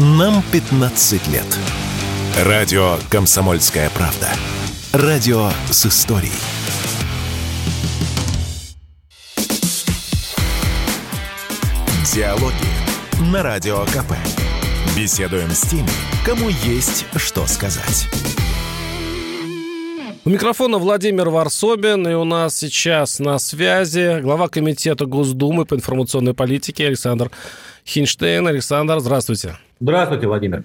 Нам 15 лет. Радио «Комсомольская правда». Радио с историей. Диалоги на Радио КП. Беседуем с теми, кому есть что сказать. У микрофона Владимир Варсобин, и у нас сейчас на связи глава Комитета Госдумы по информационной политике Александр Хинштейн. Александр, здравствуйте. Здравствуйте, Владимир.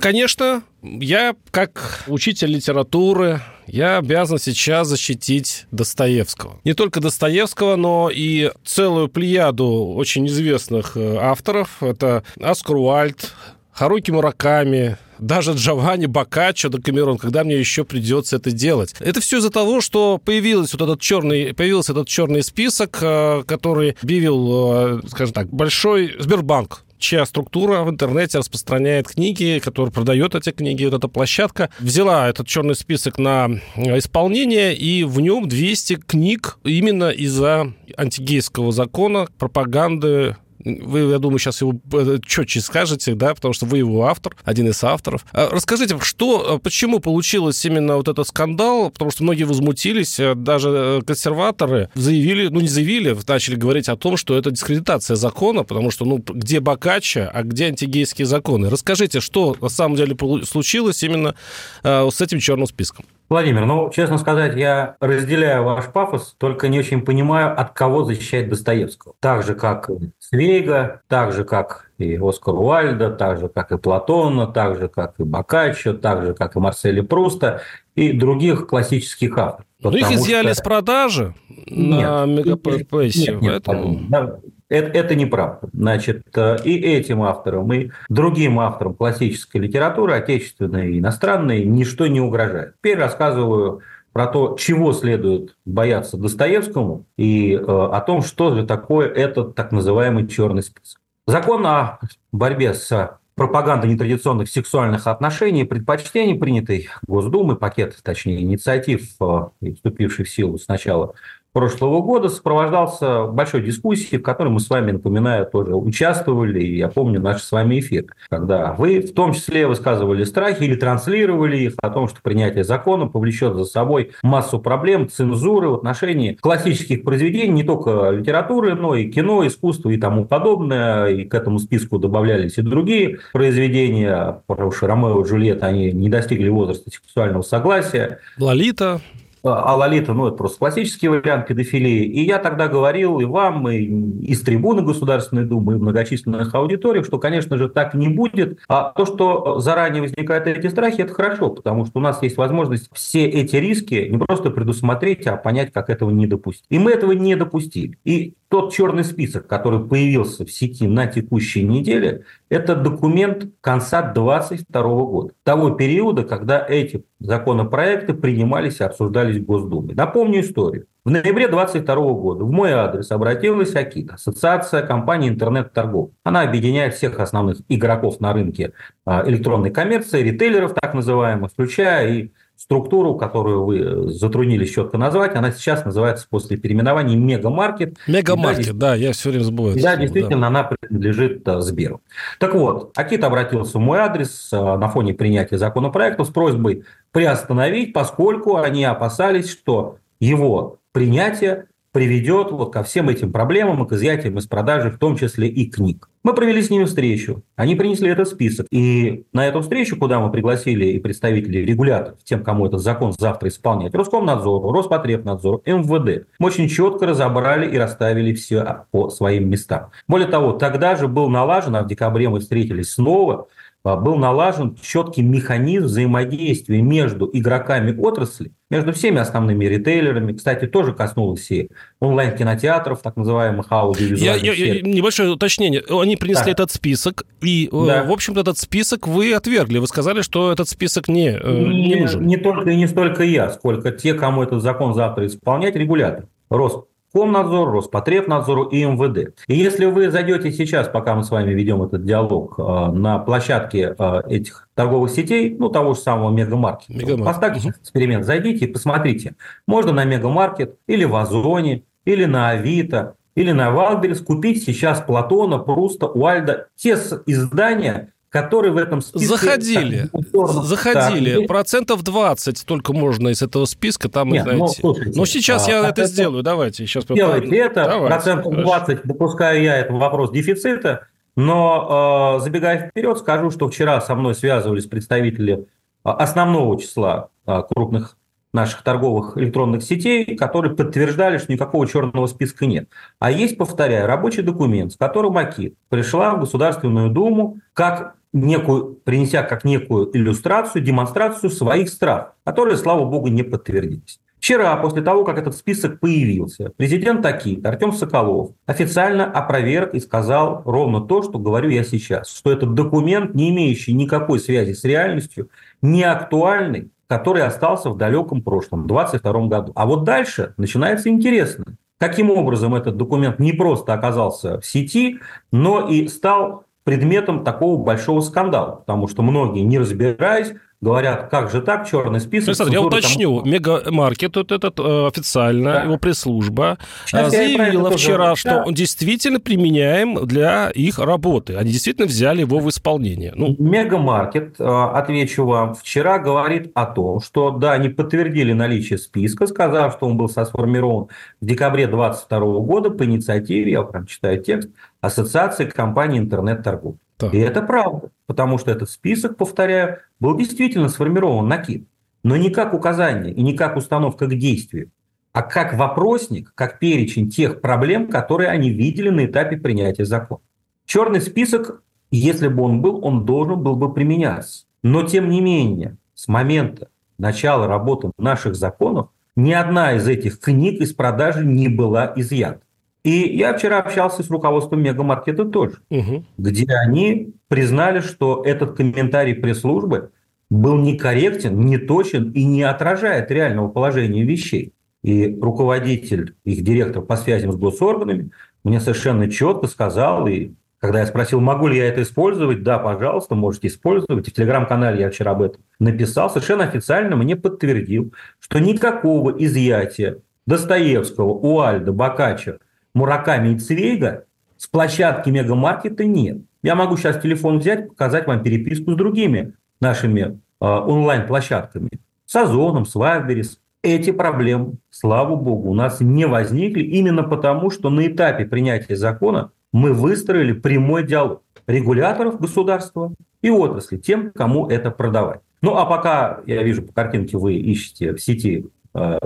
Конечно, я как учитель литературы, я обязан сейчас защитить Достоевского. Не только Достоевского, но и целую плеяду очень известных э, авторов. Это Оскар Уальд, Харуки Мураками, даже Джованни Бокаччо до Камерон, когда мне еще придется это делать. Это все из-за того, что появился вот этот черный, появился этот черный список, э, который объявил, э, скажем так, большой Сбербанк чья структура в интернете распространяет книги, которая продает эти книги. Вот эта площадка взяла этот черный список на исполнение, и в нем 200 книг именно из-за антигейского закона, пропаганды вы, я думаю, сейчас его э, четче скажете, да, потому что вы его автор, один из авторов. А расскажите, что, э, почему получилось именно вот этот скандал, потому что многие возмутились, э, даже консерваторы заявили, ну не заявили, начали говорить о том, что это дискредитация закона, потому что, ну, где Бокаччо, а где антигейские законы. Расскажите, что на самом деле случилось именно с этим черным списком? Владимир, ну, честно сказать, я разделяю ваш пафос, только не очень понимаю, от кого защищать Достоевского. Так же, как и Свейга, так же, как и Оскар Уальда, так же, как и Платона, так же, как и Бокаччо, так же, как и Марселя Пруста и других классических авторов. Ну, их изъяли что... с продажи нет, на мегапрофессию. Нет, нет, это, это неправда. Значит, э, и этим авторам, и другим авторам классической литературы, отечественной и иностранной, ничто не угрожает. Теперь рассказываю про то, чего следует бояться Достоевскому, и э, о том, что же такое этот так называемый черный список. Закон о борьбе с пропагандой нетрадиционных сексуальных отношений и предпочтений, принятый Госдумой, пакет, точнее, инициатив, э, вступивший в силу с начала прошлого года сопровождался большой дискуссией, в которой мы с вами, напоминаю, тоже участвовали. И я помню наш с вами эфир, когда вы в том числе высказывали страхи или транслировали их о том, что принятие закона повлечет за собой массу проблем, цензуры в отношении классических произведений, не только литературы, но и кино, искусство и тому подобное. И к этому списку добавлялись и другие произведения, потому что Ромео и Джульетта, они не достигли возраста сексуального согласия. Лолита. А Лолита, ну, это просто классический вариант педофилии. И я тогда говорил и вам, и из трибуны Государственной Думы, и в многочисленных аудиториях, что, конечно же, так не будет. А то, что заранее возникают эти страхи, это хорошо, потому что у нас есть возможность все эти риски не просто предусмотреть, а понять, как этого не допустить. И мы этого не допустили. И тот черный список, который появился в сети на текущей неделе, это документ конца 2022 года, того периода, когда эти законопроекты принимались и обсуждались в Госдуме. Напомню историю. В ноябре 2022 года в мой адрес обратилась Акита, ассоциация компаний интернет-торгов. Она объединяет всех основных игроков на рынке а, электронной коммерции, ритейлеров так называемых, включая и структуру, которую вы затруднились четко назвать, она сейчас называется после переименования Мегамаркет. Мегамаркет, да, да, я все время забываю. Да, действительно, да. она принадлежит э, Сберу. Так вот, Акит обратился в мой адрес э, на фоне принятия законопроекта с просьбой приостановить, поскольку они опасались, что его принятие приведет вот ко всем этим проблемам и к изъятиям из продажи, в том числе и книг. Мы провели с ними встречу. Они принесли этот список. И на эту встречу, куда мы пригласили и представителей регуляторов, тем, кому этот закон завтра исполнять, Роскомнадзору, Роспотребнадзору, МВД, мы очень четко разобрали и расставили все по своим местам. Более того, тогда же был налажен, а в декабре мы встретились снова, а, был налажен четкий механизм взаимодействия между игроками отрасли, между всеми основными ритейлерами. Кстати, тоже коснулось и онлайн-кинотеатров, так называемых аудиовизуальных я, я, Небольшое уточнение. Они принесли да. этот список, и, э, да. в общем-то, этот список вы отвергли. Вы сказали, что этот список не, э, не, не нужен. Не только и не столько я, сколько те, кому этот закон завтра исполнять, регулятор. Рост Комнадзор, Роспотребнадзору и МВД. И если вы зайдете сейчас, пока мы с вами ведем этот диалог, э, на площадке э, этих торговых сетей, ну, того же самого Мегамаркета, Мегамаркет. поставьте угу. эксперимент, зайдите и посмотрите. Можно на Мегамаркет или в Озоне, или на Авито, или на Wildberries купить сейчас Платона, Пруста, Уайльда, те издания, которые в этом списке... Заходили, так, заходили. Так, процентов 20 только можно из этого списка там Нет, найти. Ну, слушайте, Но сейчас а, я это сделаю, давайте. Сейчас делайте это, давайте, процентов 20, допускаю я, это вопрос дефицита, но, э, забегая вперед, скажу, что вчера со мной связывались представители а, основного числа э, крупных наших торговых электронных сетей, которые подтверждали, что никакого черного списка нет. А есть, повторяю, рабочий документ, с которым АКИ пришла в Государственную Думу как некую, принеся как некую иллюстрацию, демонстрацию своих страх, которые, слава богу, не подтвердились. Вчера, после того, как этот список появился, президент Таки, Артем Соколов, официально опроверг и сказал ровно то, что говорю я сейчас, что этот документ, не имеющий никакой связи с реальностью, не актуальный, который остался в далеком прошлом, 2022 году. А вот дальше начинается интересно. Каким образом этот документ не просто оказался в сети, но и стал предметом такого большого скандала, потому что многие, не разбираясь, говорят, как же так, черный список. Александр, я уточню, там... мегамаркет вот этот э, официально, да. его пресс-служба Сейчас заявила вчера, тоже... что да. он действительно применяем для их работы. Они действительно взяли его в исполнение. Ну. Мегамаркет, э, отвечу вам, вчера говорит о том, что да, они подтвердили наличие списка, сказав, что он был сформирован в декабре 2022 года по инициативе, я прям читаю текст, Ассоциации компаний интернет-торговли. Так. И это правда, потому что этот список, повторяю, был действительно сформирован накид, но не как указание и не как установка к действию, а как вопросник, как перечень тех проблем, которые они видели на этапе принятия закона. Черный список, если бы он был, он должен был бы применяться. Но тем не менее, с момента начала работы наших законов ни одна из этих книг из продажи не была изъята. И я вчера общался с руководством мегамаркета тоже, угу. где они признали, что этот комментарий пресс-службы был некорректен, не точен и не отражает реального положения вещей. И руководитель, их директор по связям с госорганами, мне совершенно четко сказал, и когда я спросил, могу ли я это использовать, да, пожалуйста, можете использовать. И в телеграм-канале я вчера об этом написал, совершенно официально мне подтвердил, что никакого изъятия Достоевского, Уальда, Бокаччо Мураками и Цвейга с площадки мегамаркета нет. Я могу сейчас телефон взять, показать вам переписку с другими нашими э, онлайн-площадками. С Озоном, с Вайберис. Эти проблемы, слава богу, у нас не возникли именно потому, что на этапе принятия закона мы выстроили прямой диалог регуляторов государства и отрасли, тем, кому это продавать. Ну, а пока, я вижу по картинке, вы ищете в сети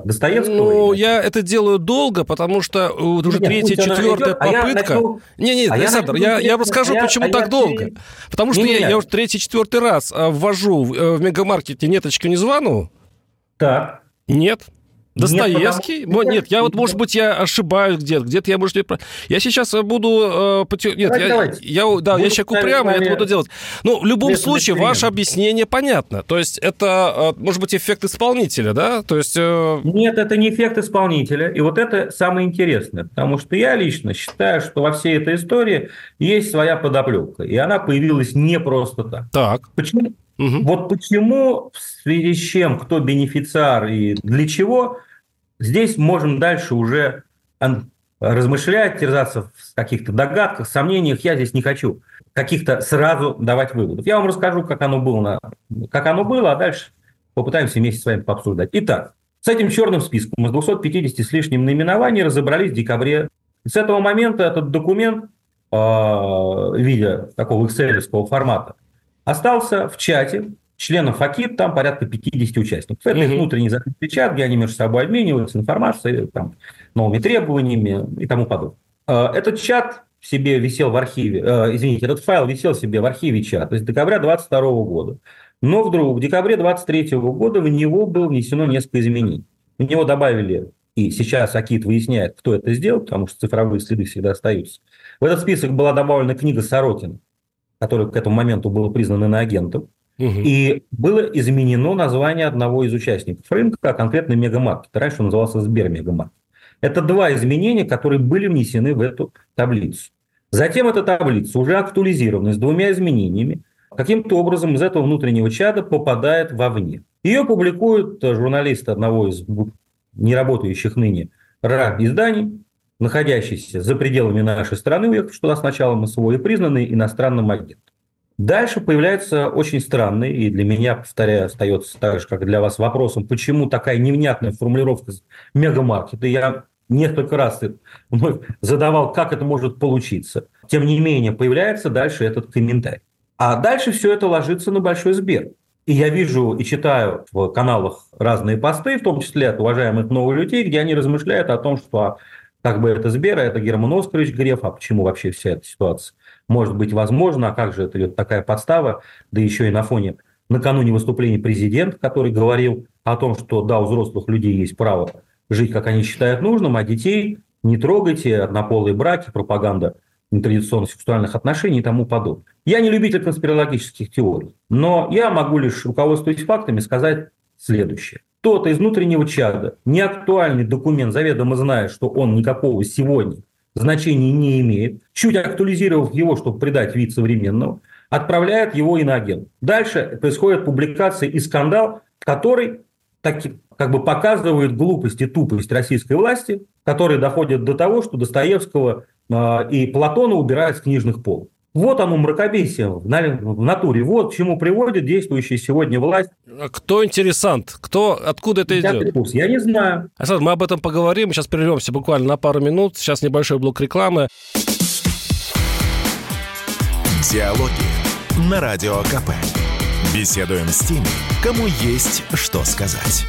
Достоевского? Ну, я это делаю долго, потому что э, уже нет, третья, четвертая а попытка... А не, не, а Александр, я, я, я расскажу, а почему я, так я... долго. Потому что не, я, я уже третий, четвертый раз э, ввожу в мегамаркете неточку незваную. Так. Нет. Достоевский? Нет, потому... нет, я вот, может быть, я ошибаюсь где-то, где-то я, может, не... Я сейчас буду... Э, Нет, давайте, я, давайте. я, да, я человек упрямый, я это буду делать. Ну, в любом случае, ваше объяснение понятно. То есть, это, э, может быть, эффект исполнителя, да? То есть... Э... Нет, это не эффект исполнителя. И вот это самое интересное. Потому что я лично считаю, что во всей этой истории есть своя подоплека. И она появилась не просто так. Так. Почему? Угу. Вот почему, в связи с чем, кто бенефициар и для чего, здесь можем дальше уже размышлять, терзаться в каких-то догадках, сомнениях. Я здесь не хочу каких-то сразу давать выводов. Я вам расскажу, как оно было, как оно было, а дальше попытаемся вместе с вами пообсуждать. Итак, с этим черным списком из 250 с лишним наименований разобрались в декабре. С этого момента этот документ в виде такого excel формата остался в чате членов АКИТ, там порядка 50 участников. Это их внутренний закрытый чат, где они между собой обмениваются информацией, там, новыми требованиями и тому подобное. Э, этот чат себе висел в архиве, э, извините, этот файл висел себе в архиве чата то есть декабря 22 года. Но вдруг в декабре 23 года в него было внесено несколько изменений. В него добавили, и сейчас Акит выясняет, кто это сделал, потому что цифровые следы всегда остаются. В этот список была добавлена книга Сорокина, который к этому моменту был признан иноагентом. Угу. И было изменено название одного из участников рынка, а конкретно Мегамаркет. Раньше он назывался Сбермегамаркет. Это два изменения, которые были внесены в эту таблицу. Затем эта таблица уже актуализирована с двумя изменениями. Каким-то образом из этого внутреннего чада попадает вовне. Ее публикуют журналисты одного из неработающих ныне РА-изданий, находящийся за пределами нашей страны, уехавший туда с начала МСО и признанный иностранным агентом. Дальше появляется очень странный, и для меня, повторяю, остается так же, как и для вас, вопросом, почему такая невнятная формулировка мегамаркета. Я несколько раз задавал, как это может получиться. Тем не менее, появляется дальше этот комментарий. А дальше все это ложится на большой Сбер. И я вижу и читаю в каналах разные посты, в том числе от уважаемых новых людей, где они размышляют о том, что как бы это Сбер, а это Герман Оскарович Греф, а почему вообще вся эта ситуация может быть возможно, а как же это идет такая подстава, да еще и на фоне накануне выступления президента, который говорил о том, что да, у взрослых людей есть право жить, как они считают нужным, а детей не трогайте, однополые браки, пропаганда нетрадиционных сексуальных отношений и тому подобное. Я не любитель конспирологических теорий, но я могу лишь, руководствуясь фактами, сказать следующее. Кто-то из внутреннего чада, неактуальный документ, заведомо знает, что он никакого сегодня значения не имеет, чуть актуализировав его, чтобы придать вид современного, отправляет его иноагент. Дальше происходит публикация и скандал, который так, как бы показывает глупость и тупость российской власти, которые доходят до того, что Достоевского э, и Платона убирают с книжных полок. Вот оно мракобесие в натуре. Вот к чему приводит действующая сегодня власть. А кто интересант? Кто, откуда это идет? Курс. Я не знаю. Александр, мы об этом поговорим. Сейчас прервемся буквально на пару минут. Сейчас небольшой блок рекламы. Диалоги на Радио КП. Беседуем с теми, кому есть что сказать.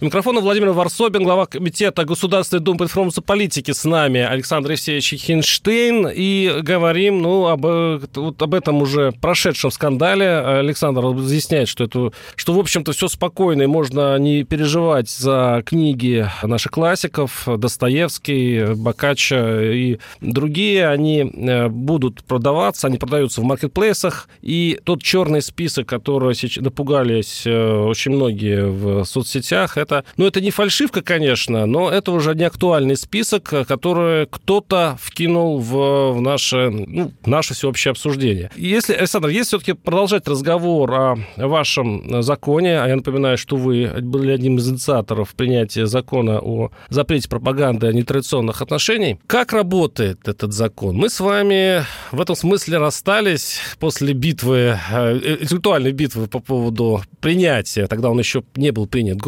Микрофон Владимир Варсобин, глава комитета Государственной Думы по информации политики с нами Александр Евсеевич Хинштейн. И говорим ну, об, вот об этом уже прошедшем скандале. Александр разъясняет, что, это, что в общем-то, все спокойно, и можно не переживать за книги наших классиков, Достоевский, Бокаччо и другие. Они э, будут продаваться, они продаются в маркетплейсах. И тот черный список, который сейчас напугались э, очень многие в соцсетях, это это, ну, это не фальшивка, конечно, но это уже не актуальный список, который кто-то вкинул в, в наше, ну, наше всеобщее обсуждение. Если, Александр, если все-таки продолжать разговор о вашем законе, а я напоминаю, что вы были одним из инициаторов принятия закона о запрете пропаганды нетрадиционных отношений, как работает этот закон? Мы с вами в этом смысле расстались после битвы, э, интеллектуальной битвы по поводу принятия, тогда он еще не был принят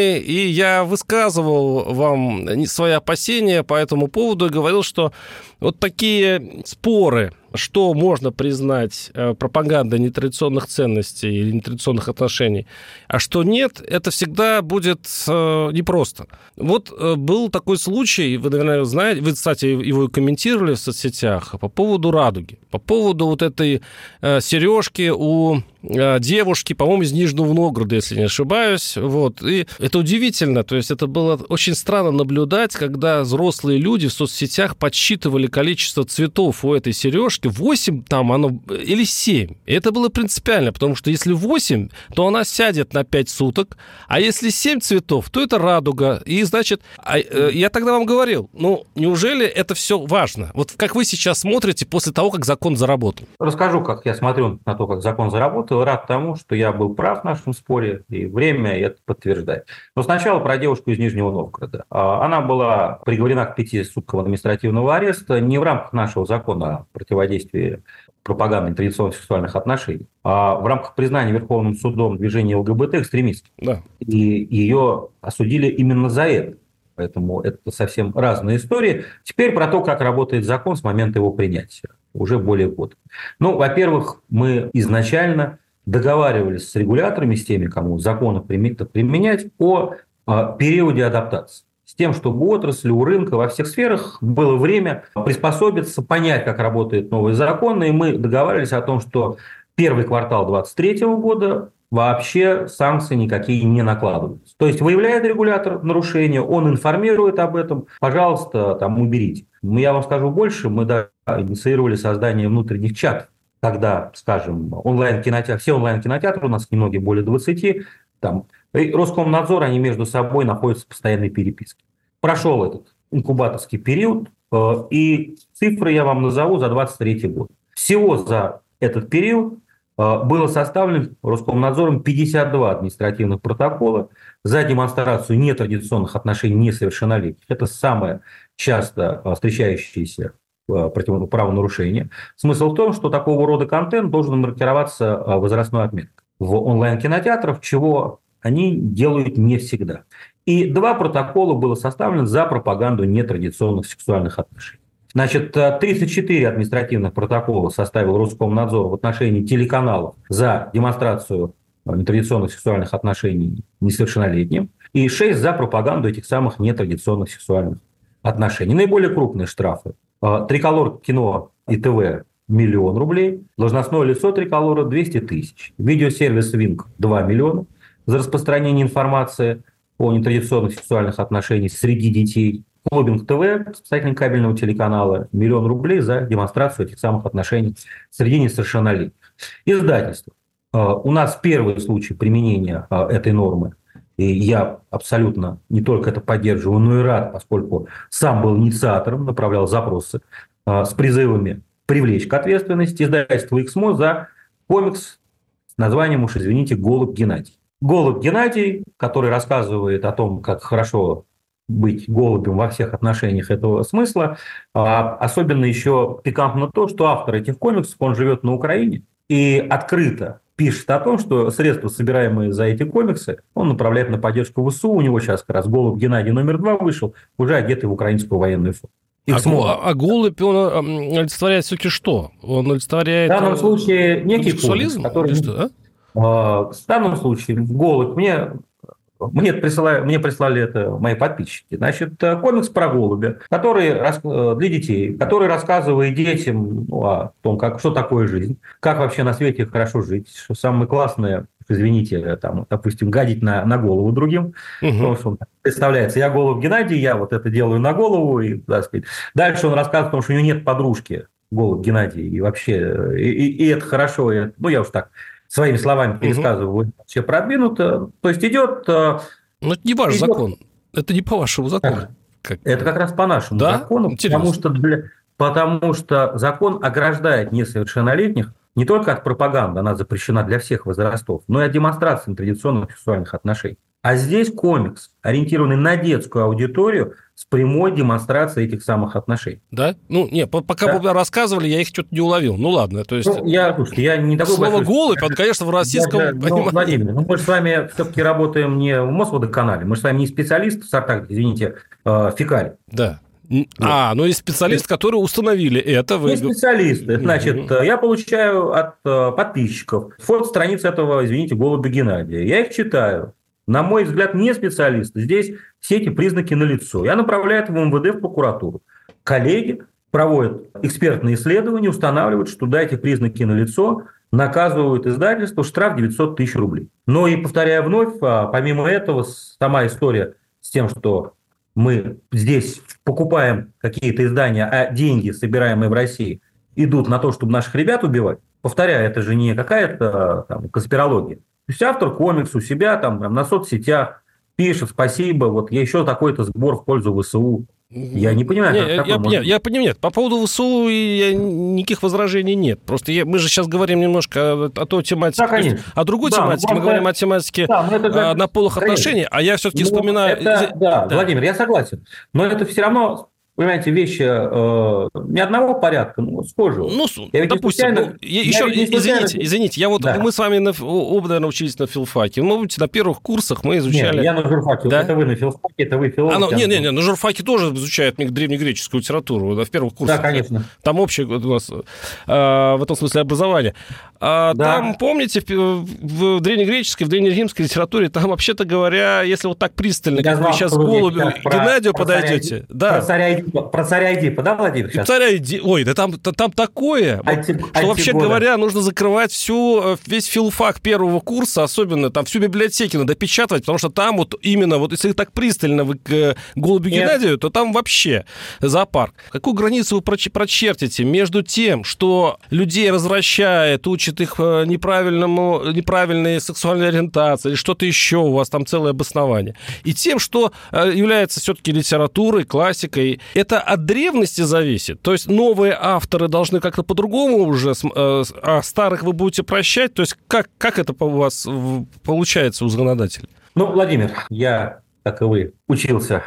Госдумой, и я высказывал вам свои опасения по этому поводу и говорил, что вот такие споры что можно признать э, пропагандой нетрадиционных ценностей или нетрадиционных отношений, а что нет, это всегда будет э, непросто. Вот э, был такой случай, вы, наверное, знаете, вы, кстати, его комментировали в соцсетях по поводу радуги, по поводу вот этой сережки у девушки, по-моему, из Нижнего Новгорода, если не ошибаюсь. Вот. И это удивительно. То есть это было очень странно наблюдать, когда взрослые люди в соцсетях подсчитывали количество цветов у этой сережки, девушки 8 там оно или 7. И это было принципиально, потому что если 8, то она сядет на 5 суток, а если 7 цветов, то это радуга. И значит, а, э, я тогда вам говорил, ну, неужели это все важно? Вот как вы сейчас смотрите после того, как закон заработал? Расскажу, как я смотрю на то, как закон заработал. Рад тому, что я был прав в нашем споре, и время это подтверждает. Но сначала про девушку из Нижнего Новгорода. А, она была приговорена к пяти суткам административного ареста не в рамках нашего закона противодействия пропаганды традиционных сексуальных отношений, а в рамках признания Верховным судом движения ЛГБТ экстремистским. Да. И ее осудили именно за это. Поэтому это совсем разные истории. Теперь про то, как работает закон с момента его принятия. Уже более года. Ну, во-первых, мы изначально договаривались с регуляторами, с теми, кому законы применять, о а, периоде адаптации с тем, чтобы у отрасли, у рынка, во всех сферах было время приспособиться, понять, как работает новый закон. И мы договаривались о том, что первый квартал 2023 года вообще санкции никакие не накладываются. То есть выявляет регулятор нарушение, он информирует об этом, пожалуйста, там уберите. Я вам скажу больше, мы да, инициировали создание внутренних чатов, когда, скажем, онлайн-кинотеатры, все онлайн-кинотеатры, у нас немного более 20, там Роскомнадзор, они между собой находятся в постоянной переписке. Прошел этот инкубаторский период, э, и цифры я вам назову за 2023 год. Всего за этот период э, было составлено Роскомнадзором 52 административных протокола за демонстрацию нетрадиционных отношений несовершеннолетних. Это самое часто э, встречающееся против правонарушения. Смысл в том, что такого рода контент должен маркироваться возрастной отметкой в онлайн-кинотеатрах, чего они делают не всегда. И два протокола было составлено за пропаганду нетрадиционных сексуальных отношений. Значит, 34 административных протокола составил Роскомнадзор в отношении телеканалов за демонстрацию нетрадиционных сексуальных отношений несовершеннолетним, и 6 за пропаганду этих самых нетрадиционных сексуальных отношений. Наиболее крупные штрафы. Триколор кино и ТВ миллион рублей, должностное лицо Триколора 200 тысяч, видеосервис Винк 2 миллиона за распространение информации о нетрадиционных сексуальных отношениях среди детей, Клубинг ТВ, спасатель кабельного телеканала, миллион рублей за демонстрацию этих самых отношений среди несовершеннолетних. Издательство. А, у нас первый случай применения а, этой нормы, и я абсолютно не только это поддерживаю, но и рад, поскольку сам был инициатором, направлял запросы а, с призывами привлечь к ответственности издательство «Эксмо» за комикс с названием, уж извините, «Голубь Геннадий». Голубь Геннадий, который рассказывает о том, как хорошо быть голубем во всех отношениях этого смысла. А особенно еще пикантно то, что автор этих комиксов, он живет на Украине и открыто пишет о том, что средства, собираемые за эти комиксы, он направляет на поддержку ВСУ. У него сейчас как раз «Голубь Геннадий номер два» вышел, уже одетый в украинскую военную форму. А, а, а голубь, он олицетворяет все-таки что? Он олицетворяет... В данном случае некий комикс, который... Что, да? В данном случае голубь мне мне, присылали, мне прислали это мои подписчики. Значит, комикс про голубя, который э, для детей, который рассказывает детям ну, о том, как, что такое жизнь, как вообще на свете хорошо жить, что самое классное извините, там, допустим, гадить на, на голову другим, угу. потому что он представляется, я голубь Геннадий, я вот это делаю на голову, и, так сказать. Дальше он рассказывает о том, что у него нет подружки, голубь Геннадий, и вообще, и, и, и это хорошо, и, ну, я уж так своими словами пересказываю, угу. все продвинуто, то есть идет... Э, Но это не ваш идет... закон, это не по вашему закону. Как... Это как раз по нашему да? закону, потому что, для... потому что закон ограждает несовершеннолетних не только от пропаганды, она запрещена для всех возрастов, но и от демонстрации традиционных сексуальных отношений. А здесь комикс, ориентированный на детскую аудиторию, с прямой демонстрацией этих самых отношений. Да? Ну, не, пока да. вы рассказывали, я их что-то не уловил. Ну, ладно, то есть... Ну, я, слушайте, я не такой Слово большой... «голубь», он, конечно, в российском... Да, да, ну, Владимир, ну, мы же с вами все-таки работаем не в Мосводоканале, мы же с вами не специалисты в сортах, извините, э, фекалий. Да. Вот. А, ну и специалист, которые установили это. Вы... специалисты. Значит, mm я получаю от э, подписчиков фото страниц этого, извините, голуба Геннадия. Я их читаю. На мой взгляд, не специалисты. Здесь все эти признаки налицо. Я направляю это в МВД, в прокуратуру. Коллеги проводят экспертные исследования, устанавливают, что да, эти признаки налицо, наказывают издательство штраф 900 тысяч рублей. Но и, повторяю вновь, а, помимо этого, сама история с тем, что мы здесь покупаем какие-то издания, а деньги, собираемые в России, идут на то, чтобы наших ребят убивать, повторяю, это же не какая-то там, конспирология. То есть автор комикс у себя там на соцсетях пишет, спасибо, вот я еще такой-то сбор в пользу ВСУ. Я не понимаю, не, как я, я, я, я понимаю, нет. По поводу ВСУ и никаких возражений нет. Просто я, мы же сейчас говорим немножко о, о той тематике, да, конечно. о другой да, тематике. Мы говорим о тематике да, это, однополых конечно. отношений, а я все-таки ну, вспоминаю... Это, да, да, Владимир, я согласен. Но это все равно понимаете, вещи э, не одного порядка, но схожего. Ну, я допустим, случайно, ну, еще, я извините, случайно... извините, я вот, да. мы с вами на, оба, наверное, учились на филфаке. Мы на первых курсах мы изучали... Нет, я на журфаке, да? это вы на филфаке, это вы филолог. А, ну, не, не, не, на журфаке тоже изучают древнегреческую литературу, да, в первых курсах. Да, конечно. Там общее у нас э, в этом смысле образование. А, да. Там, помните, в, в древнегреческой, в древнеримской литературе, там, вообще-то говоря, если вот так пристально, как вы сейчас к голубю Геннадию про подойдете... Царя, да. Про царя, про царя Эдипа, да, Владимир? Сейчас? Царя Эдипа, ой, да там, там такое, Анти, что антигода. вообще говоря, нужно закрывать всю, э, весь филфак первого курса, особенно там всю библиотеки надо печатать, потому что там вот именно, вот если так пристально вы к э, голубю Нет. Геннадию, то там вообще зоопарк. Какую границу вы прочертите между тем, что людей развращает, учит учит их э, неправильному, неправильной сексуальной ориентации или что-то еще, у вас там целое обоснование. И тем, что э, является все-таки литературой, классикой, это от древности зависит. То есть новые авторы должны как-то по-другому уже, э, а старых вы будете прощать. То есть как, как это у вас получается у законодателей? Ну, Владимир, я, как и вы, учился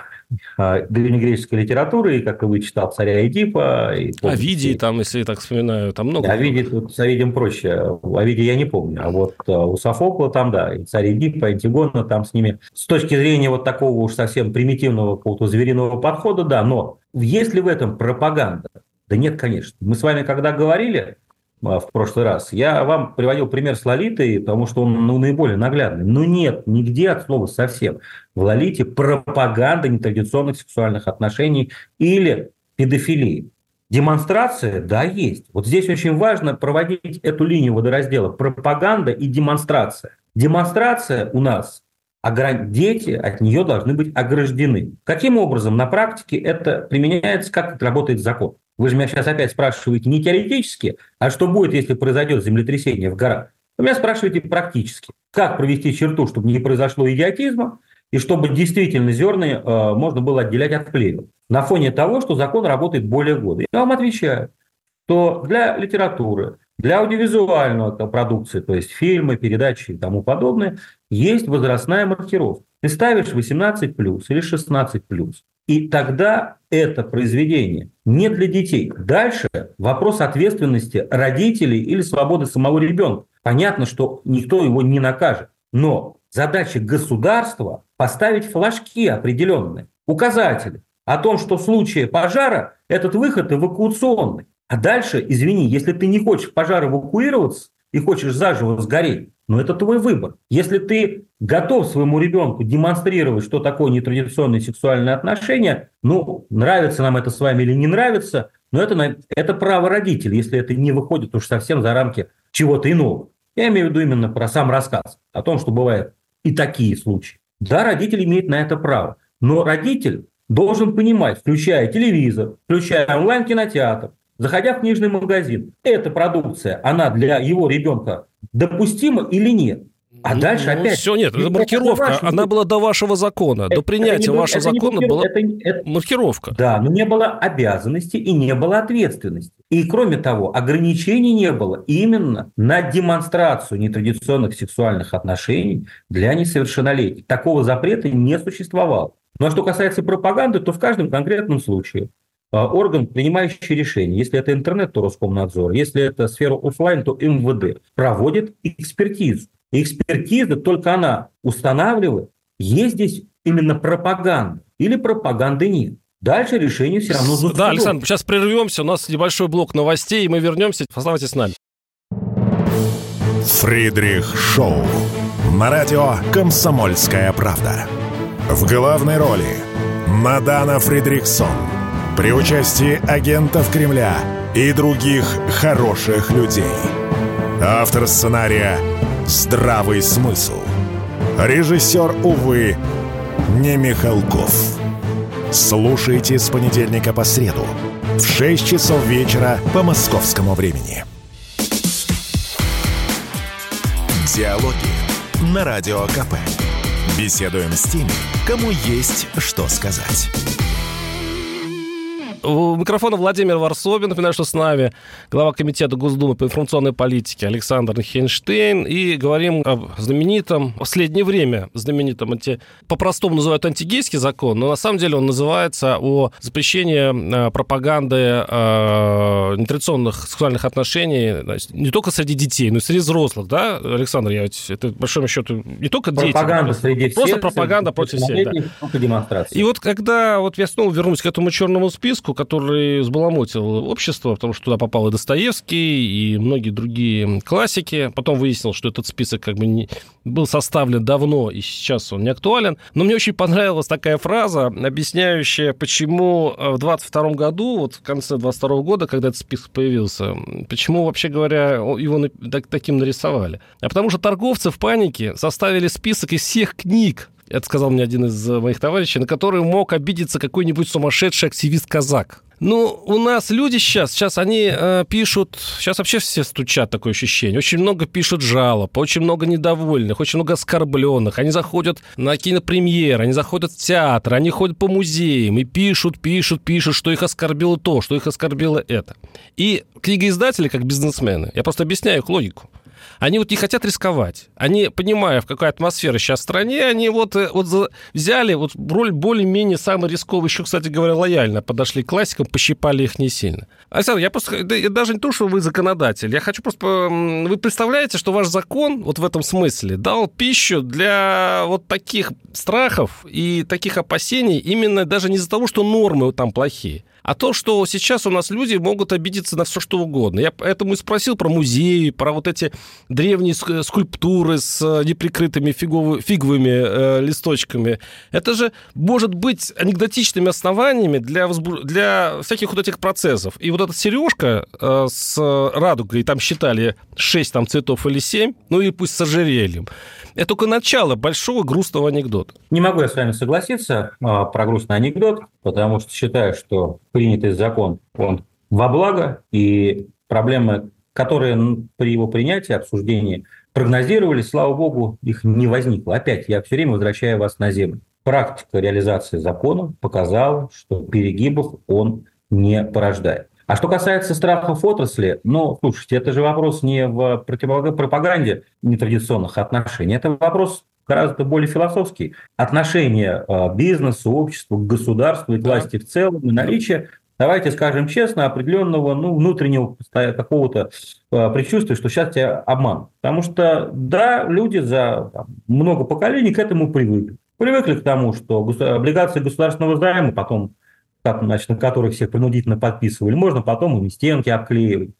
древнегреческой литературы, и, как и вы читал, царя Эдипа. И Овидий там, если я так вспоминаю, там много. Овидий, тут с Овидием проще. Овидий я не помню. А вот э, у Софокла там, да, и царь Эдипа, Антигона, там с ними. С точки зрения вот такого уж совсем примитивного какого-то звериного подхода, да, но есть ли в этом пропаганда? Да нет, конечно. Мы с вами когда говорили, а, в прошлый раз. Я вам приводил пример с Лолитой, потому что он ну, наиболее наглядный. Но нет, нигде от слова совсем. В Лолите пропаганда нетрадиционных сексуальных отношений или педофилии. Демонстрация, да, есть. Вот здесь очень важно проводить эту линию водораздела. Пропаганда и демонстрация. Демонстрация у нас, дети от нее должны быть ограждены. Каким образом на практике это применяется, как работает закон? Вы же меня сейчас опять спрашиваете не теоретически, а что будет, если произойдет землетрясение в горах? Вы меня спрашиваете практически. Как провести черту, чтобы не произошло идиотизма, и чтобы действительно зерны э, можно было отделять от плевел. На фоне того, что закон работает более года. Я вам отвечаю, что для литературы, для аудиовизуального продукции, то есть фильмы, передачи и тому подобное, есть возрастная маркировка. Ты ставишь 18 плюс или 16 плюс. И тогда это произведение не для детей. Дальше вопрос ответственности родителей или свободы самого ребенка. Понятно, что никто его не накажет. Но задача государства поставить флажки определенные, указатели о том, что в случае пожара этот выход эвакуационный. А дальше, извини, если ты не хочешь пожар эвакуироваться и хочешь заживо сгореть, но это твой выбор. Если ты готов своему ребенку демонстрировать, что такое нетрадиционные сексуальные отношения, ну, нравится нам это с вами или не нравится, но это, это право родителей, если это не выходит уж совсем за рамки чего-то иного. Я имею в виду именно про сам рассказ, о том, что бывают и такие случаи. Да, родитель имеет на это право, но родитель должен понимать, включая телевизор, включая онлайн-кинотеатр, заходя в книжный магазин, эта продукция, она для его ребенка допустима или нет. А ну, дальше ну, опять... Все, нет, это маркировка. Вашего... Она была до вашего закона. Это, до принятия не, вашего закона маркир... была это, это... маркировка. Да, но не было обязанности и не было ответственности. И кроме того, ограничений не было именно на демонстрацию нетрадиционных сексуальных отношений для несовершеннолетних. Такого запрета не существовало. Ну а что касается пропаганды, то в каждом конкретном случае орган, принимающий решение, если это интернет, то Роскомнадзор, если это сфера офлайн, то МВД, проводит экспертизу. И экспертиза, только она устанавливает, есть здесь именно пропаганда или пропаганды нет. Дальше решение все равно за Да, Александр, сейчас прервемся, у нас небольшой блок новостей, и мы вернемся. Оставайтесь с нами. Фридрих Шоу. На радио «Комсомольская правда». В главной роли Мадана Фридриксон – при участии агентов Кремля и других хороших людей. Автор сценария «Здравый смысл». Режиссер, увы, не Михалков. Слушайте с понедельника по среду в 6 часов вечера по московскому времени. Диалоги на Радио КП. Беседуем с теми, кому есть что сказать. У микрофона Владимир Варсобин, напоминаю, что с нами глава комитета Госдумы по информационной политике Александр Хейнштейн. И говорим об знаменитом, в последнее время знаменитом, анти, по-простому называют антигейский закон, но на самом деле он называется о запрещении э, пропаганды э, нетрадиционных сексуальных отношений значит, не только среди детей, но и среди взрослых, да, Александр, я ведь, это, по большому счету, не только дети. Пропаганда среди всех. Просто пропаганда против всех, да. И вот когда, вот я снова вернусь к этому черному списку, который взбаламутил общество, потому что туда попал и Достоевский, и многие другие классики. Потом выяснил, что этот список как бы не, был составлен давно, и сейчас он не актуален. Но мне очень понравилась такая фраза, объясняющая, почему в 22 году, вот в конце 22 года, когда этот список появился, почему, вообще говоря, его таким нарисовали. А потому что торговцы в панике составили список из всех книг, это сказал мне один из э, моих товарищей, на который мог обидеться какой-нибудь сумасшедший активист-казак. Ну, у нас люди сейчас, сейчас они э, пишут, сейчас вообще все стучат, такое ощущение. Очень много пишут жалоб, очень много недовольных, очень много оскорбленных. Они заходят на кинопремьеры, они заходят в театр, они ходят по музеям и пишут, пишут, пишут, что их оскорбило то, что их оскорбило это. И книгоиздатели, как бизнесмены, я просто объясняю их логику. Они вот не хотят рисковать. Они, понимая, в какой атмосфере сейчас в стране, они вот, э, вот взяли вот роль более-менее самый рисковый, еще, кстати говоря, лояльно подошли к классикам, пощипали их не сильно. Александр, я просто, да, даже не то, что вы законодатель, я хочу просто, вы представляете, что ваш закон вот в этом смысле дал пищу для вот таких страхов и таких опасений именно даже не из-за того, что нормы там плохие, а то, что сейчас у нас люди могут обидеться на все, что угодно. Я поэтому и спросил про музеи, про вот эти древние скульптуры с э, неприкрытыми фиговы, фиговыми э, листочками. Это же может быть анекдотичными основаниями для, для всяких вот этих процессов. И вот эта сережка э, с радугой, там считали 6 там, цветов или 7, ну и пусть с ожерельем, это только начало большого грустного анекдота. Не могу я с вами согласиться э, про грустный анекдот, потому что считаю, что принятый закон, он во благо, и проблемы, которые при его принятии, обсуждении прогнозировались, слава богу, их не возникло. Опять, я все время возвращаю вас на землю. Практика реализации закона показала, что перегибов он не порождает. А что касается страхов отрасли, ну, слушайте, это же вопрос не в пропаганде нетрадиционных отношений, это вопрос гораздо более философский. Отношение а, бизнеса, общества, к государству и власти в целом, и наличие давайте скажем честно, определенного ну, внутреннего какого-то э, предчувствия, что сейчас тебя обман. Потому что, да, люди за там, много поколений к этому привыкли. Привыкли к тому, что облигации государственного займа, потом, как, значит, на которых всех принудительно подписывали, можно потом и стенки обклеивать.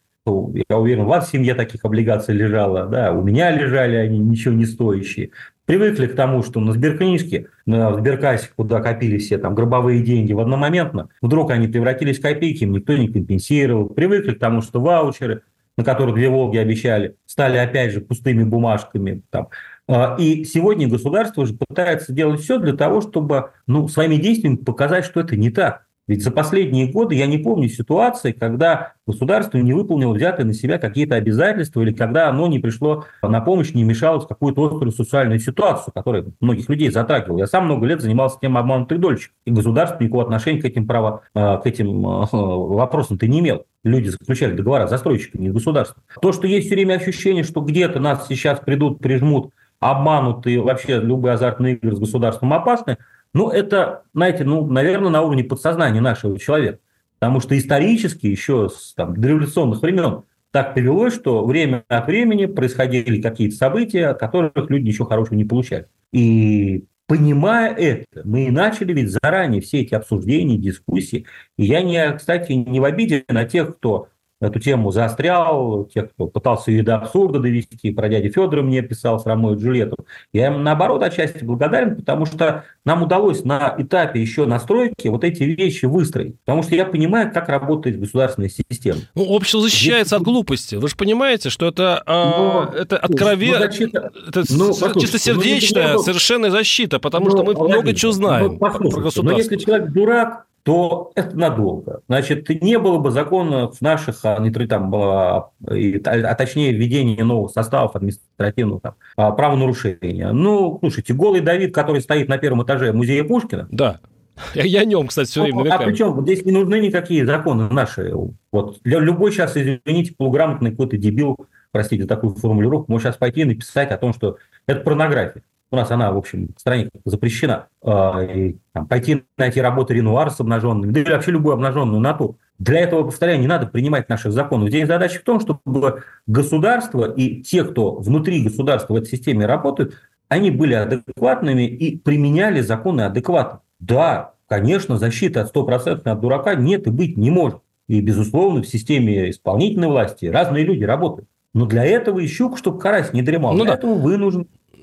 Я уверен, у вас в семье таких облигаций лежало, да, у меня лежали они ничего не стоящие привыкли к тому, что на сберкнижке, на сберкассе, куда копили все там гробовые деньги в одномоментно, вдруг они превратились в копейки, им никто не компенсировал. Привыкли к тому, что ваучеры, на которых две Волги обещали, стали опять же пустыми бумажками. Там. А, и сегодня государство же пытается делать все для того, чтобы ну, своими действиями показать, что это не так. Ведь за последние годы я не помню ситуации, когда государство не выполнило взятые на себя какие-то обязательства или когда оно не пришло на помощь, не мешалось в какую-то острую социальную ситуацию, которая многих людей затрагивала. Я сам много лет занимался тем обманутых дольщик, и государство никакого отношения к этим, право, э, к этим э, вопросам-то не имел. Люди заключали договора с застройщиками, не государством. То, что есть все время ощущение, что где-то нас сейчас придут, прижмут, обманутые, вообще любые азартные игры с государством опасны – ну, это, знаете, ну, наверное, на уровне подсознания нашего человека. Потому что исторически, еще с там, дореволюционных времен, так повелось, что время от времени происходили какие-то события, от которых люди ничего хорошего не получали. И понимая это, мы и начали ведь заранее все эти обсуждения, дискуссии. И я, не, кстати, не в обиде на тех, кто эту тему заострял, тех, кто пытался ее до абсурда довести, про дядю Федора мне писал с Ромой и Джульетту. Я им, наоборот, отчасти благодарен, потому что нам удалось на этапе еще настройки вот эти вещи выстроить. Потому что я понимаю, как работает государственная система. Ну, общество защищается Здесь... от глупости. Вы же понимаете, что это, а, но, это откровенно, ну, защита... это ну, чистосердечная ну, совершенная защита, потому ну, что мы много чего знаем ну, про государство. Но если человек дурак, то это надолго. Значит, не было бы законов наших, а, там, было, а точнее введение новых составов административного там, а, правонарушения. Ну, слушайте, голый Давид, который стоит на первом этаже музея Пушкина. Да. Я, о нем, кстати, все время ну, А причем здесь не нужны никакие законы наши. Вот любой сейчас, извините, полуграмотный какой-то дебил, простите такую формулировку, может сейчас пойти и написать о том, что это порнография. У нас она, в общем, в стране запрещена. А, и, там, пойти найти работы Ренуар с обнаженными, да или вообще любую обнаженную натуру. Для этого, повторяю, не надо принимать наших законов. Здесь задача в том, чтобы государство и те, кто внутри государства в этой системе работают, они были адекватными и применяли законы адекватно. Да, конечно, защиты от стопроцентной от дурака нет и быть не может. И, безусловно, в системе исполнительной власти разные люди работают. Но для этого и щук, чтобы карась не дремал. Ну, для да. этого вы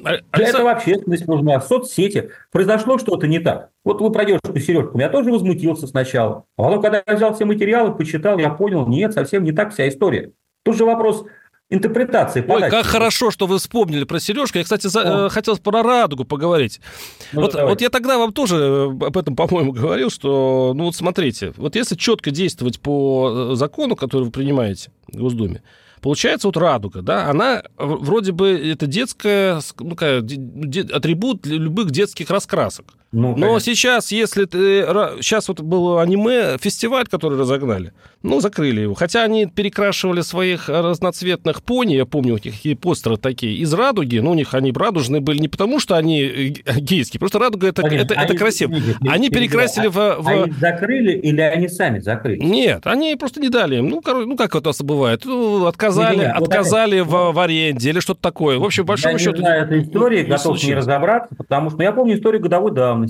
нужны. Для Александр... этого общественность нужна, соцсети. Произошло что-то не так. Вот вы пройдешь по сережкам, я тоже возмутился сначала. А потом, когда я взял все материалы, почитал, я понял, нет, совсем не так вся история. Тут же вопрос интерпретации. Ой, как хорошо, что вы вспомнили про сережку. Я, кстати, за, э, хотел про радугу поговорить. Ну, вот, вот я тогда вам тоже э, об этом, по-моему, говорил, что, ну вот смотрите, вот если четко действовать по э, закону, который вы принимаете в Госдуме, Получается, вот радуга, да, она вроде бы это детская, ну, атрибут любых детских раскрасок. Ну, Но сейчас, если ты... Сейчас вот был аниме, фестиваль, который разогнали, ну, закрыли его. Хотя они перекрашивали своих разноцветных пони, я помню, у них такие постеры такие, из радуги, ну, у них они радужные были не потому, что они э, гейские, просто радуга это, это, это красиво. Нет, они перекрасили в, в... Они закрыли или они сами закрыли? Нет, они просто не дали им. Ну, короче, ну как это бывает? Ну, отказали, нет, нет, отказали вот в, в аренде или что-то такое. В общем, большому я счету... Я не знаю этой истории, готов не разобраться, потому что ну, я помню историю годовой давности.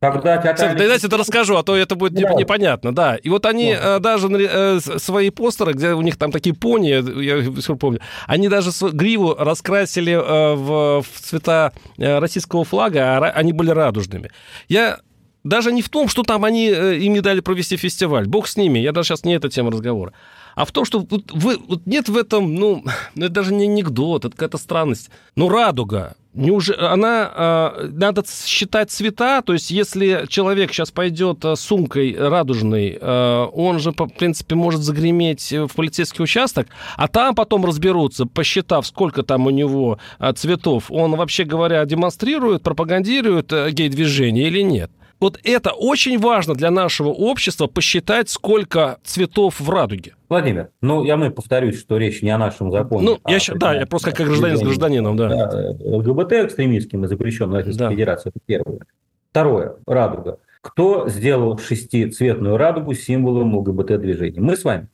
Когда театральный... Дайте это расскажу, а то это будет да. непонятно, да. И вот они да. Э, даже э, свои постеры, где у них там такие пони, я все помню, они даже гриву раскрасили э, в, в цвета российского флага, а они были радужными. Я даже не в том, что там они им не дали провести фестиваль. Бог с ними, я даже сейчас не эта тема разговора а в том, что вот, вы, вот нет в этом, ну, ну, это даже не анекдот, это какая-то странность. Ну, радуга, Неужели она э, надо считать цвета, то есть если человек сейчас пойдет с сумкой радужной, э, он же, в принципе, может загреметь в полицейский участок, а там потом разберутся, посчитав, сколько там у него э, цветов, он вообще говоря демонстрирует, пропагандирует э, гей-движение или нет. Вот это очень важно для нашего общества посчитать, сколько цветов в радуге. Владимир, ну я мы повторюсь, что речь не о нашем законе. Ну, а я, а, да, я просто как гражданин с гражданином, да. да ЛГБТ экстремистским и запрещен Российской да. Федерации, это первое. Второе, радуга. Кто сделал шестицветную радугу символом ЛГБТ-движения? Мы с вами.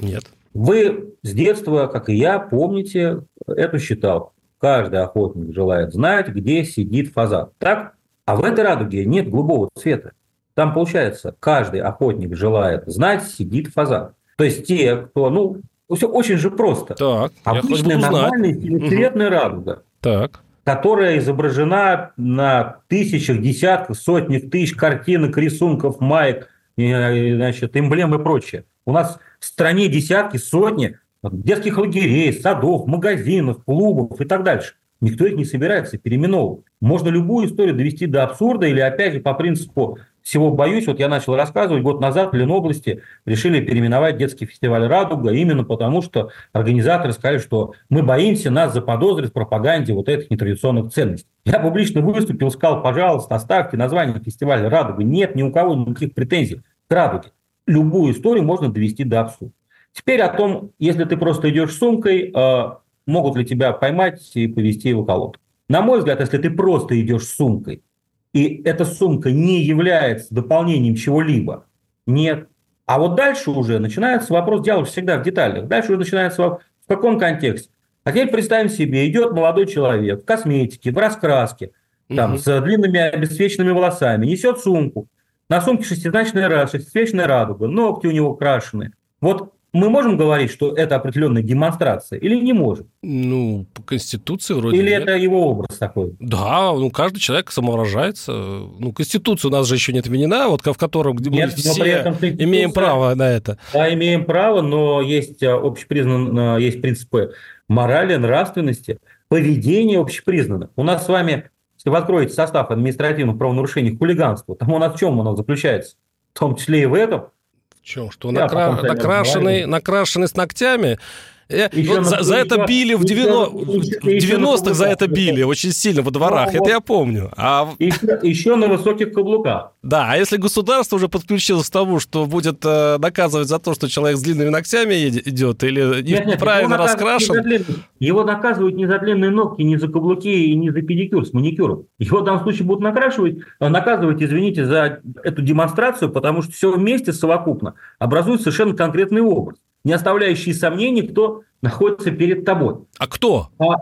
Нет. Вы с детства, как и я, помните эту считалку. Каждый охотник желает знать, где сидит фазан. Так? А в этой радуге нет голубого цвета. Там, получается, каждый охотник желает знать, сидит фазан. То есть те, кто, ну, все очень же просто. Так, Обычная нормальная семицветная угу. радуга. Так. Которая изображена на тысячах, десятках, сотнях тысяч картинок, рисунков, маек, значит, эмблем и прочее. У нас в стране десятки, сотни детских лагерей, садов, магазинов, клубов и так дальше. Никто их не собирается переименовывать. Можно любую историю довести до абсурда или, опять же, по принципу всего боюсь, вот я начал рассказывать, год назад в Ленобласти решили переименовать детский фестиваль «Радуга» именно потому, что организаторы сказали, что мы боимся, нас заподозрить в пропаганде вот этих нетрадиционных ценностей. Я публично выступил, сказал, пожалуйста, оставьте название фестиваля «Радуга». Нет ни у кого никаких претензий к «Радуге». Любую историю можно довести до абсурда. Теперь о том, если ты просто идешь с сумкой, э, могут ли тебя поймать и повезти в околотку. На мой взгляд, если ты просто идешь с сумкой, и эта сумка не является дополнением чего-либо, нет. А вот дальше уже начинается вопрос, дело всегда в деталях. Дальше уже начинается вопрос, в каком контексте. А теперь представим себе, идет молодой человек в косметике, в раскраске, там, угу. с длинными обесцвеченными волосами, несет сумку. На сумке шестизначная, шестизначная радуга, ногти у него крашены. Вот мы можем говорить, что это определенная демонстрация или не можем? Ну, по Конституции вроде Или нет. это его образ такой? Да, ну, каждый человек самовыражается. Ну, Конституция у нас же еще не отменена, вот в котором где нет, мы все имеем право на это. Да, имеем право, но есть э, общепризнанные, э, есть принципы морали, нравственности, поведения общепризнанных. У нас с вами, если вы откроете состав административных правонарушений хулиганства, там у нас в чем оно заключается? В том числе и в этом – чем? Что накра... накрашенный, накрашенный с ногтями еще вот за, за это били в 90-х, за это били очень сильно во дворах, ну, это я помню. А... Еще, еще на высоких каблуках. Да, а если государство уже подключилось к тому, что будет э, наказывать за то, что человек с длинными ногтями идет или нет, неправильно нет, раскрашен? Его наказывают не за длинные ногти, не за каблуки и не за педикюр с маникюром. Его в данном случае будут накрашивать, э, наказывать, извините, за эту демонстрацию, потому что все вместе совокупно образует совершенно конкретный образ не оставляющий сомнений, кто находится перед тобой. А кто? А,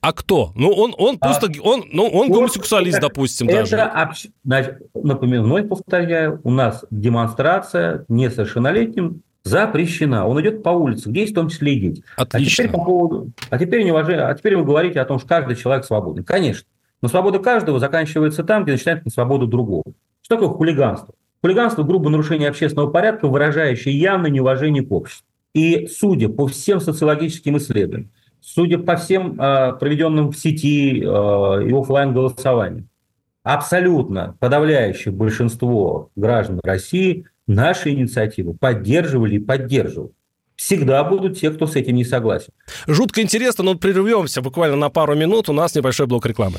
а кто? Ну, он, он а, просто, он, ну, он гомосексуалист, это, допустим, это даже. Общ... Значит, напоминаю, повторяю, у нас демонстрация несовершеннолетним запрещена. Он идет по улице, где есть в том числе и дети. Отлично. А теперь, по поводу, а, теперь не уважи, а теперь вы говорите о том, что каждый человек свободен. Конечно. Но свобода каждого заканчивается там, где начинается свобода другого. Что такое хулиганство? Хулиганство – грубое нарушение общественного порядка, выражающее явное неуважение к обществу. И судя по всем социологическим исследованиям, судя по всем э, проведенным в сети э, и офлайн голосованиям, абсолютно подавляющее большинство граждан России наши инициативы поддерживали и поддерживают. Всегда будут те, кто с этим не согласен. Жутко интересно, но прервемся буквально на пару минут. У нас небольшой блок рекламы.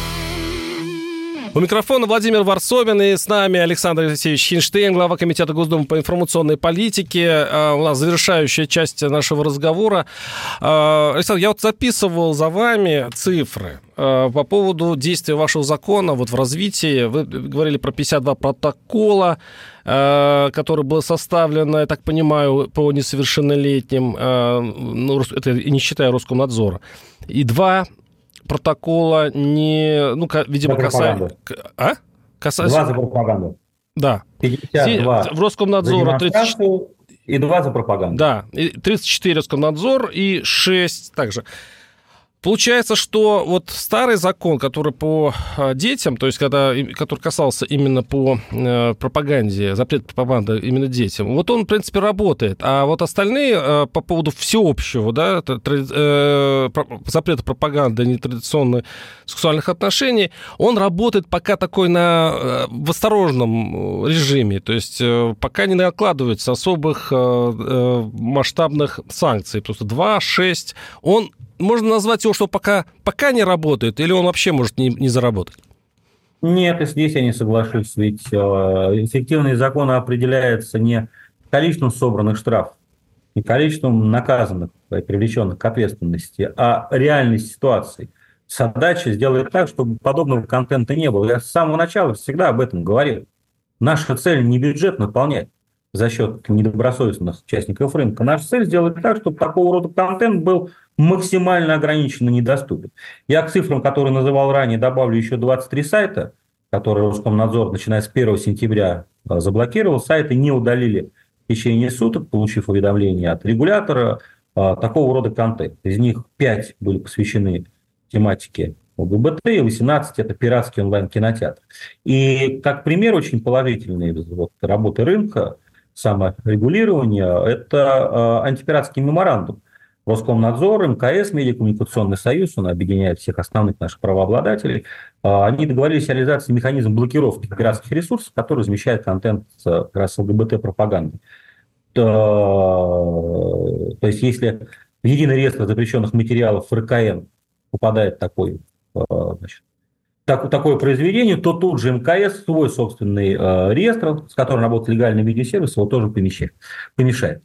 У микрофона Владимир Варсобин и с нами Александр Алексеевич Хинштейн, глава Комитета Госдумы по информационной политике. А, у нас завершающая часть нашего разговора. А, Александр, я вот записывал за вами цифры а, по поводу действия вашего закона вот в развитии. Вы говорили про 52 протокола, которые было составлено, я так понимаю, по несовершеннолетним, ну, это не считая Роскомнадзора, и два протокола не, ну, видимо, касается... А? Касается... Два за пропаганду. Да. 52 в Роскомнадзора 30... и два за пропаганду. Да, 34 Роскомнадзор и 6 также. Получается, что вот старый закон, который по а, детям, то есть когда, который касался именно по э, пропаганде, запрет пропаганды именно детям, вот он, в принципе, работает. А вот остальные э, по поводу всеобщего, да, э, запрета пропаганды нетрадиционных сексуальных отношений, он работает пока такой на, в осторожном режиме, то есть пока не накладывается особых масштабных санкций. Просто 2, 6, он можно назвать его, что пока, пока не работает, или он вообще может не, не заработать? Нет, и здесь я не соглашусь, ведь э, эффективный закон определяется не количеством собранных штрафов, не количеством наказанных, привлеченных к ответственности, а реальной ситуацией. Задача сделать так, чтобы подобного контента не было. Я с самого начала всегда об этом говорил. Наша цель не бюджет наполнять за счет недобросовестных участников рынка. Наша цель сделать так, чтобы такого рода контент был максимально ограниченно недоступен. Я к цифрам, которые называл ранее, добавлю еще 23 сайта, которые Роскомнадзор, начиная с 1 сентября, э, заблокировал. Сайты не удалили в течение суток, получив уведомление от регулятора э, такого рода контент. Из них 5 были посвящены тематике ЛГБТ, 18 – это пиратский онлайн-кинотеатр. И как пример очень положительной вот, работы рынка, саморегулирования, это э, антипиратский меморандум, Роскомнадзор, МКС, Медиакоммуникационный союз, он объединяет всех основных наших правообладателей, а, они договорились о реализации механизма блокировки пиратских ресурсов, который размещает контент с как раз ЛГБТ-пропаганды. То, то есть, если в единый реестр запрещенных материалов РКН попадает такой, значит, так, такое произведение, то тут же МКС свой собственный э, реестр, с которым работает легальный видеосервис, его тоже помещает, помешает.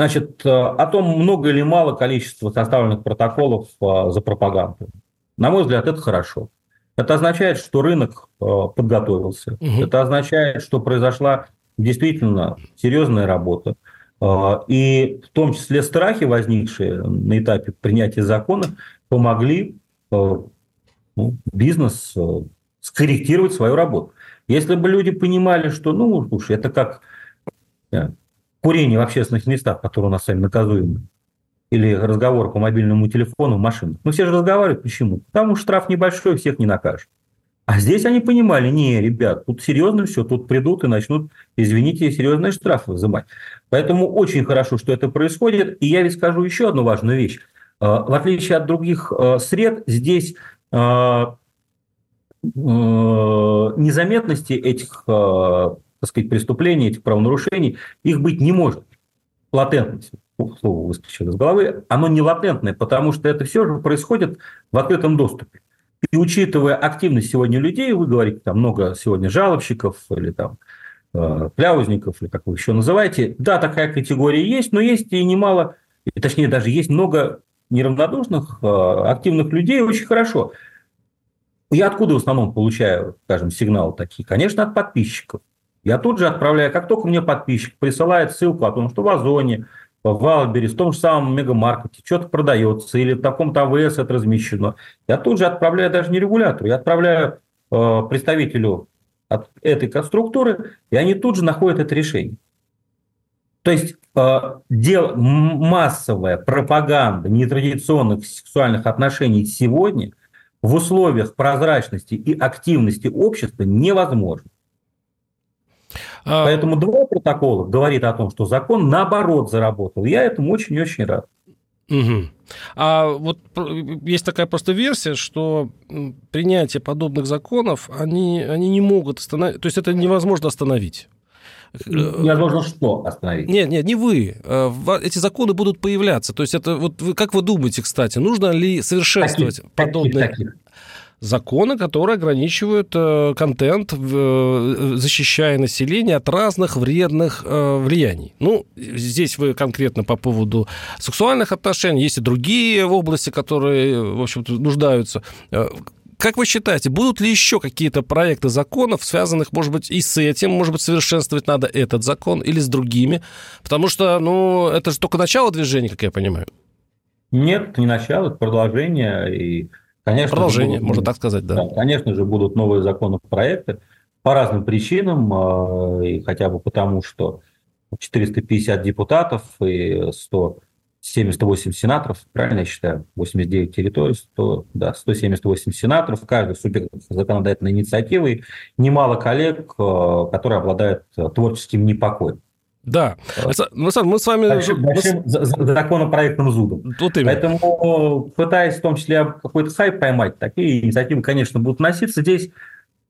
Значит, э, о том, много или мало количество составленных протоколов э, за пропаганду. На мой взгляд, это хорошо. Это означает, что рынок э, подготовился. Угу. Это означает, что произошла действительно серьезная работа. И в том числе страхи, возникшие на этапе принятия закона, помогли ну, бизнес скорректировать свою работу. Если бы люди понимали, что, ну, слушай, это как курение в общественных местах, которое у нас с вами наказуемо, или разговор по мобильному телефону в машинах. Ну, все же разговаривают. Почему? Потому что штраф небольшой, всех не накажешь. А здесь они понимали, не, ребят, тут серьезно все, тут придут и начнут, извините, серьезные штрафы взимать. Поэтому очень хорошо, что это происходит. И я ведь скажу еще одну важную вещь. А, в отличие от других сред, здесь незаметности этих так сказать, преступлений, этих правонарушений, их быть не может. Латентность, слово выскочило из головы, оно не латентное, потому что это все же происходит в открытом доступе. И учитывая активность сегодня людей, вы говорите, там много сегодня жалобщиков или там э, кляузников, или как вы еще называете, да, такая категория есть, но есть и немало, точнее даже есть много неравнодушных, э, активных людей, очень хорошо. Я откуда в основном получаю, скажем, сигналы такие? Конечно, от подписчиков. Я тут же отправляю, как только мне подписчик присылает ссылку о том, что в Озоне, в Wildberries, в том же самом мегамаркете что-то продается, или в таком-то АВС это размещено, я тут же отправляю даже не регулятору, я отправляю э, представителю от этой структуры, и они тут же находят это решение. То есть дел, массовая пропаганда нетрадиционных сексуальных отношений сегодня в условиях прозрачности и активности общества невозможно. А... Поэтому два протокола говорит о том, что закон наоборот заработал. Я этому очень-очень рад. Угу. А вот есть такая просто версия, что принятие подобных законов, они, они не могут остановить, то есть это невозможно остановить. Невозможно что остановить? Нет, нет, не вы. Э, эти законы будут появляться. То есть это вот вы, как вы думаете, кстати, нужно ли совершенствовать таких, подобные... Таких, таких законы, которые ограничивают э, контент, э, защищая население от разных вредных э, влияний. Ну, здесь вы конкретно по поводу сексуальных отношений, есть и другие области, которые, в общем-то, нуждаются. Как вы считаете, будут ли еще какие-то проекты законов, связанных, может быть, и с этим, может быть, совершенствовать надо этот закон или с другими? Потому что, ну, это же только начало движения, как я понимаю. Нет, не начало, это продолжение. И Конечно Продолжение, будут, можно так сказать, да. да. Конечно же, будут новые законопроекты по разным причинам, а, и хотя бы потому, что 450 депутатов и 178 сенаторов, правильно я считаю, 89 территорий, 100, да, 178 сенаторов, каждый субъект законодательной инициативы, немало коллег, а, которые обладают творческим непокоем. Да. Александр, мы с вами... Большим, большим законопроектным зудом. Вот именно. Поэтому, пытаясь в том числе какой-то хайп поймать, такие инициативы, конечно, будут носиться. Здесь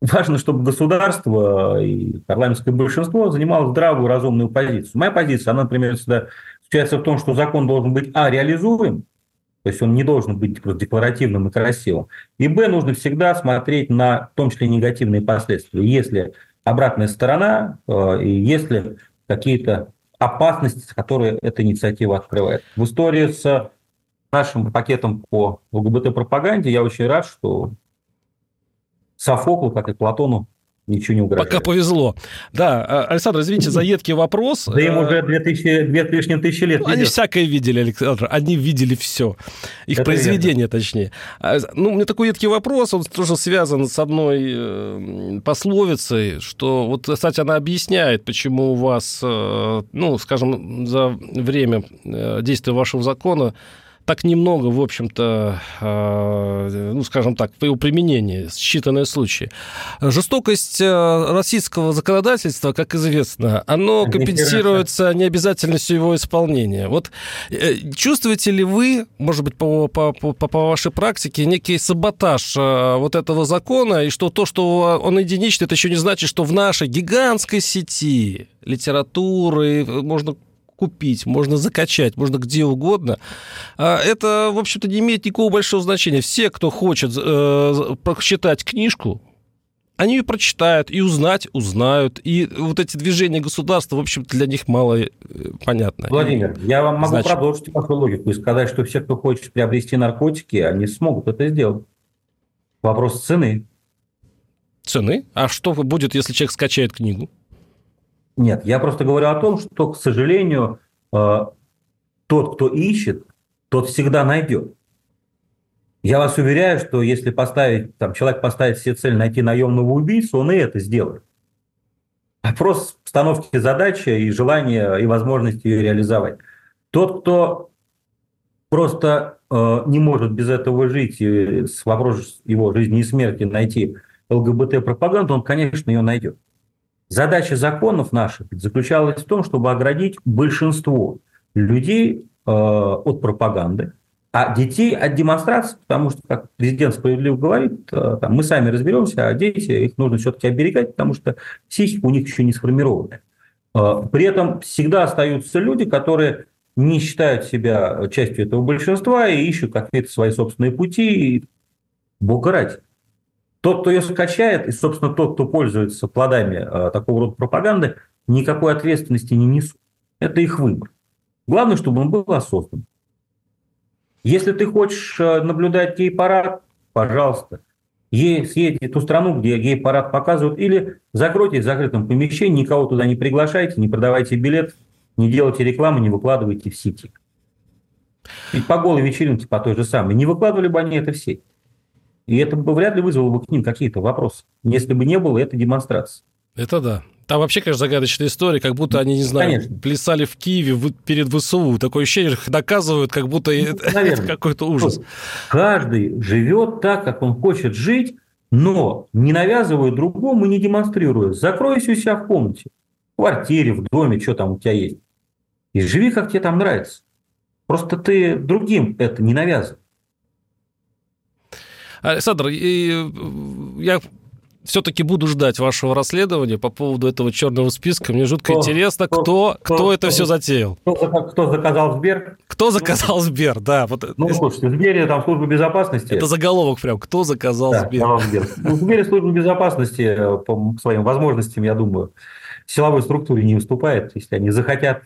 важно, чтобы государство и парламентское большинство занимало здравую, разумную позицию. Моя позиция, она, например, всегда заключается в том, что закон должен быть, а, реализуем, то есть он не должен быть просто декларативным и красивым. И, б, нужно всегда смотреть на, в том числе, негативные последствия. Если обратная сторона, э, и если какие-то опасности, которые эта инициатива открывает. В истории с нашим пакетом по ЛГБТ-пропаганде я очень рад, что Софоклу, как и Платону, ничего не угрожает. Пока повезло. Да, а, Александр, извините за едкий вопрос. Да им уже 2000, две с лишним тысячи лет. Они всякое видели, Александр, они видели все. Их Это произведение, верно. точнее. А, ну, у меня такой едкий вопрос, он тоже связан с одной э, пословицей, что вот, кстати, она объясняет, почему у вас, э, ну, скажем, за время э, действия вашего закона так немного, в общем-то, э, ну, скажем так, по его применении, считанные случаи. Жестокость э, российского законодательства, как известно, оно компенсируется необязательностью его исполнения. Вот э, чувствуете ли вы, может быть, по, по, по, по вашей практике, некий саботаж вот этого закона, и что то, что он единичный, это еще не значит, что в нашей гигантской сети литературы можно купить, можно закачать, можно где угодно. А это, в общем-то, не имеет никакого большого значения. Все, кто хочет э, прочитать книжку, они ее прочитают, и узнать узнают. И вот эти движения государства, в общем-то, для них мало э, понятно. Владимир, я вам могу Значит... продолжить вашу логику и сказать, что все, кто хочет приобрести наркотики, они смогут это сделать. Вопрос цены. Цены? А что будет, если человек скачает книгу? Нет, я просто говорю о том, что, к сожалению, э, тот, кто ищет, тот всегда найдет. Я вас уверяю, что если поставить, там, человек поставит себе цель найти наемного убийцу, он и это сделает. Вопрос постановки задачи и желания и возможности ее реализовать. Тот, кто просто э, не может без этого жить, и с вопрос его жизни и смерти найти ЛГБТ-пропаганду, он, конечно, ее найдет. Задача законов наших заключалась в том, чтобы оградить большинство людей э, от пропаганды, а детей от демонстрации, потому что, как президент справедливо говорит, э, там, мы сами разберемся, а дети, их нужно все-таки оберегать, потому что психика у них еще не сформирована. Э, при этом всегда остаются люди, которые не считают себя частью этого большинства и ищут какие-то свои собственные пути, и бога ради. Тот, кто ее скачает, и, собственно, тот, кто пользуется плодами э, такого рода пропаганды, никакой ответственности не несут. Это их выбор. Главное, чтобы он был осознан. Если ты хочешь э, наблюдать гей-парад, пожалуйста, съездите в ту страну, где гей-парад показывают, или закройтесь в закрытом помещении, никого туда не приглашайте, не продавайте билет, не делайте рекламу, не выкладывайте в сети. Ведь по голой вечеринке по той же самой. Не выкладывали бы они это в сеть. И это бы вряд ли вызвало бы к ним какие-то вопросы, если бы не было этой демонстрации. Это да. Там вообще, конечно, загадочная история, как будто они, не знаю, конечно. плясали в Киеве перед ВСУ. Такое ощущение, их доказывают, как будто ну, это какой-то ужас. Каждый живет так, как он хочет жить, но не навязывая другому и не демонстрируя. Закройся у себя в комнате, в квартире, в доме, что там у тебя есть. И живи, как тебе там нравится. Просто ты другим это не навязывай. Александр, и я все-таки буду ждать вашего расследования по поводу этого черного списка. Мне жутко кто, интересно, кто, кто, кто, кто это кто, все затеял. Кто, кто заказал Сбер? Кто заказал ну, Сбер, да. Вот, ну, слушайте, в Сбере там служба безопасности. Это заголовок прям. Кто заказал да, Сбер? Сбер. Ну, в Сбере служба безопасности э, по своим возможностям, я думаю, силовой структуре не выступает. Если они захотят,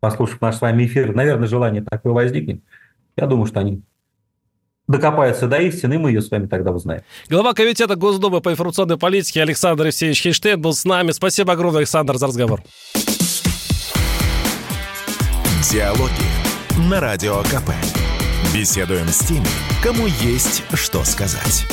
послушав наш с вами эфир, наверное, желание такое возникнет. Я думаю, что они докопается до истины, и мы ее с вами тогда узнаем. Глава Комитета Госдумы по информационной политике Александр Евсеевич Хейштейн был с нами. Спасибо огромное, Александр, за разговор. Диалоги на Радио КП. Беседуем с теми, кому есть что сказать.